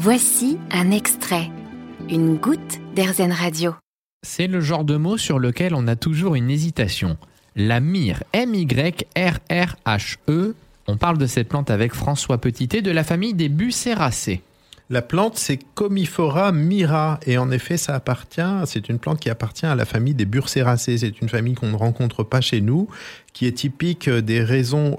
Voici un extrait, une goutte d'Airzen Radio. C'est le genre de mot sur lequel on a toujours une hésitation. La myrrhe, M-Y-R-R-H-E. On parle de cette plante avec François Petitet de la famille des Bucéracées. La plante, c'est Comifora mira, et en effet, ça appartient, c'est une plante qui appartient à la famille des Burséracées. C'est une famille qu'on ne rencontre pas chez nous, qui est typique des,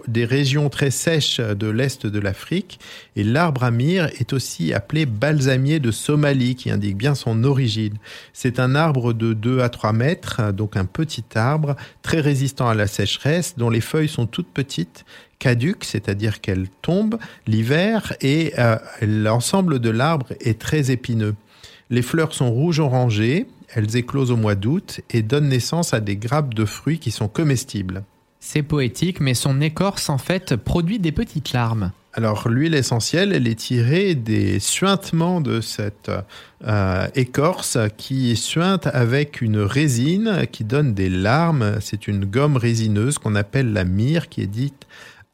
des régions très sèches de l'est de l'Afrique. Et l'arbre à myrrhe est aussi appelé balsamier de Somalie, qui indique bien son origine. C'est un arbre de 2 à 3 mètres, donc un petit arbre, très résistant à la sécheresse, dont les feuilles sont toutes petites caduque, c'est-à-dire qu'elle tombe l'hiver et euh, l'ensemble de l'arbre est très épineux. Les fleurs sont rouges orangées, elles éclosent au mois d'août et donnent naissance à des grappes de fruits qui sont comestibles. C'est poétique, mais son écorce en fait produit des petites larmes. Alors l'huile essentielle, elle est tirée des suintements de cette euh, écorce qui suinte avec une résine qui donne des larmes. C'est une gomme résineuse qu'on appelle la myrrhe qui est dite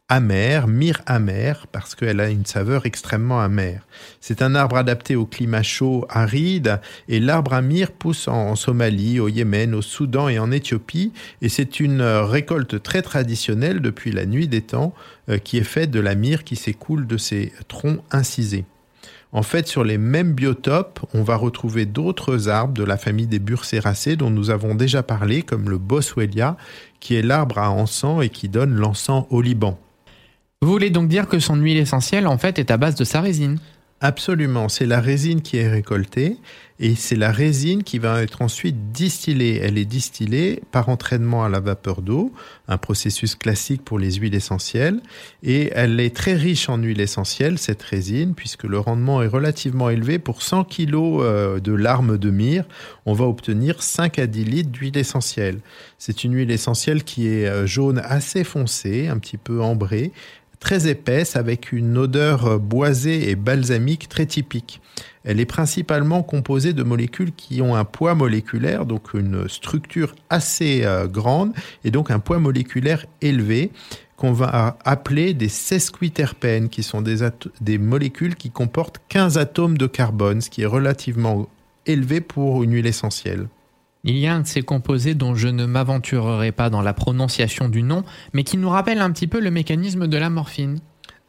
amère, myrrhe amère, parce qu'elle a une saveur extrêmement amère. C'est un arbre adapté au climat chaud, aride, et l'arbre à myrrhe pousse en Somalie, au Yémen, au Soudan et en Éthiopie, et c'est une récolte très traditionnelle depuis la nuit des temps, euh, qui est faite de la myrrhe qui s'écoule de ses troncs incisés. En fait, sur les mêmes biotopes, on va retrouver d'autres arbres de la famille des Burséracées dont nous avons déjà parlé, comme le Boswellia, qui est l'arbre à encens et qui donne l'encens au Liban. Vous voulez donc dire que son huile essentielle, en fait, est à base de sa résine Absolument, c'est la résine qui est récoltée et c'est la résine qui va être ensuite distillée. Elle est distillée par entraînement à la vapeur d'eau, un processus classique pour les huiles essentielles et elle est très riche en huile essentielle, cette résine, puisque le rendement est relativement élevé. Pour 100 kg euh, de larmes de myrrhe, on va obtenir 5 à 10 litres d'huile essentielle. C'est une huile essentielle qui est euh, jaune assez foncée, un petit peu ambrée très épaisse avec une odeur boisée et balsamique très typique. Elle est principalement composée de molécules qui ont un poids moléculaire, donc une structure assez euh, grande et donc un poids moléculaire élevé qu'on va appeler des sesquiterpènes, qui sont des, des molécules qui comportent 15 atomes de carbone, ce qui est relativement élevé pour une huile essentielle. Il y a un de ces composés dont je ne m'aventurerai pas dans la prononciation du nom, mais qui nous rappelle un petit peu le mécanisme de la morphine.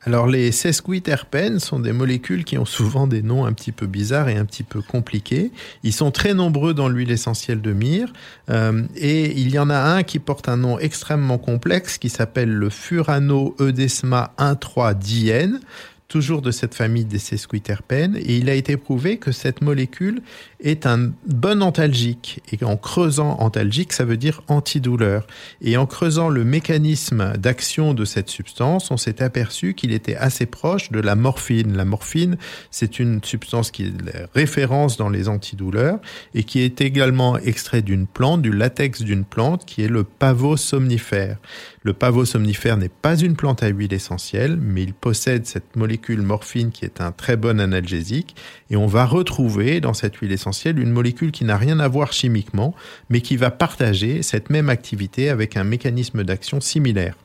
Alors les sesquiterpènes sont des molécules qui ont souvent des noms un petit peu bizarres et un petit peu compliqués. Ils sont très nombreux dans l'huile essentielle de myrrhe euh, et il y en a un qui porte un nom extrêmement complexe qui s'appelle le furano-eudesma 1,3-diène toujours de cette famille des sesquiterpènes, et il a été prouvé que cette molécule est un bon antalgique. Et en creusant antalgique, ça veut dire antidouleur. Et en creusant le mécanisme d'action de cette substance, on s'est aperçu qu'il était assez proche de la morphine. La morphine, c'est une substance qui est référence dans les antidouleurs et qui est également extrait d'une plante, du latex d'une plante, qui est le pavot somnifère. Le pavot somnifère n'est pas une plante à huile essentielle, mais il possède cette molécule morphine qui est un très bon analgésique. Et on va retrouver dans cette huile essentielle une molécule qui n'a rien à voir chimiquement, mais qui va partager cette même activité avec un mécanisme d'action similaire.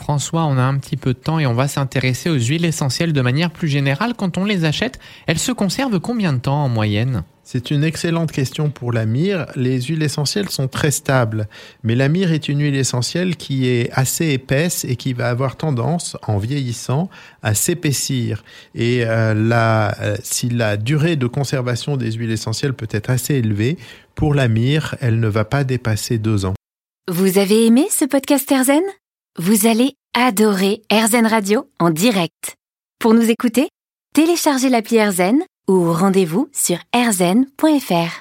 François, on a un petit peu de temps et on va s'intéresser aux huiles essentielles de manière plus générale. Quand on les achète, elles se conservent combien de temps en moyenne? C'est une excellente question pour la myrrhe. Les huiles essentielles sont très stables, mais la myrrhe est une huile essentielle qui est assez épaisse et qui va avoir tendance, en vieillissant, à s'épaissir. Et euh, euh, si la durée de conservation des huiles essentielles peut être assez élevée, pour la myrrhe, elle ne va pas dépasser deux ans. Vous avez aimé ce podcast Erzen Vous allez adorer Erzen Radio en direct. Pour nous écouter, téléchargez l'appli Erzen ou rendez-vous sur rzen.fr.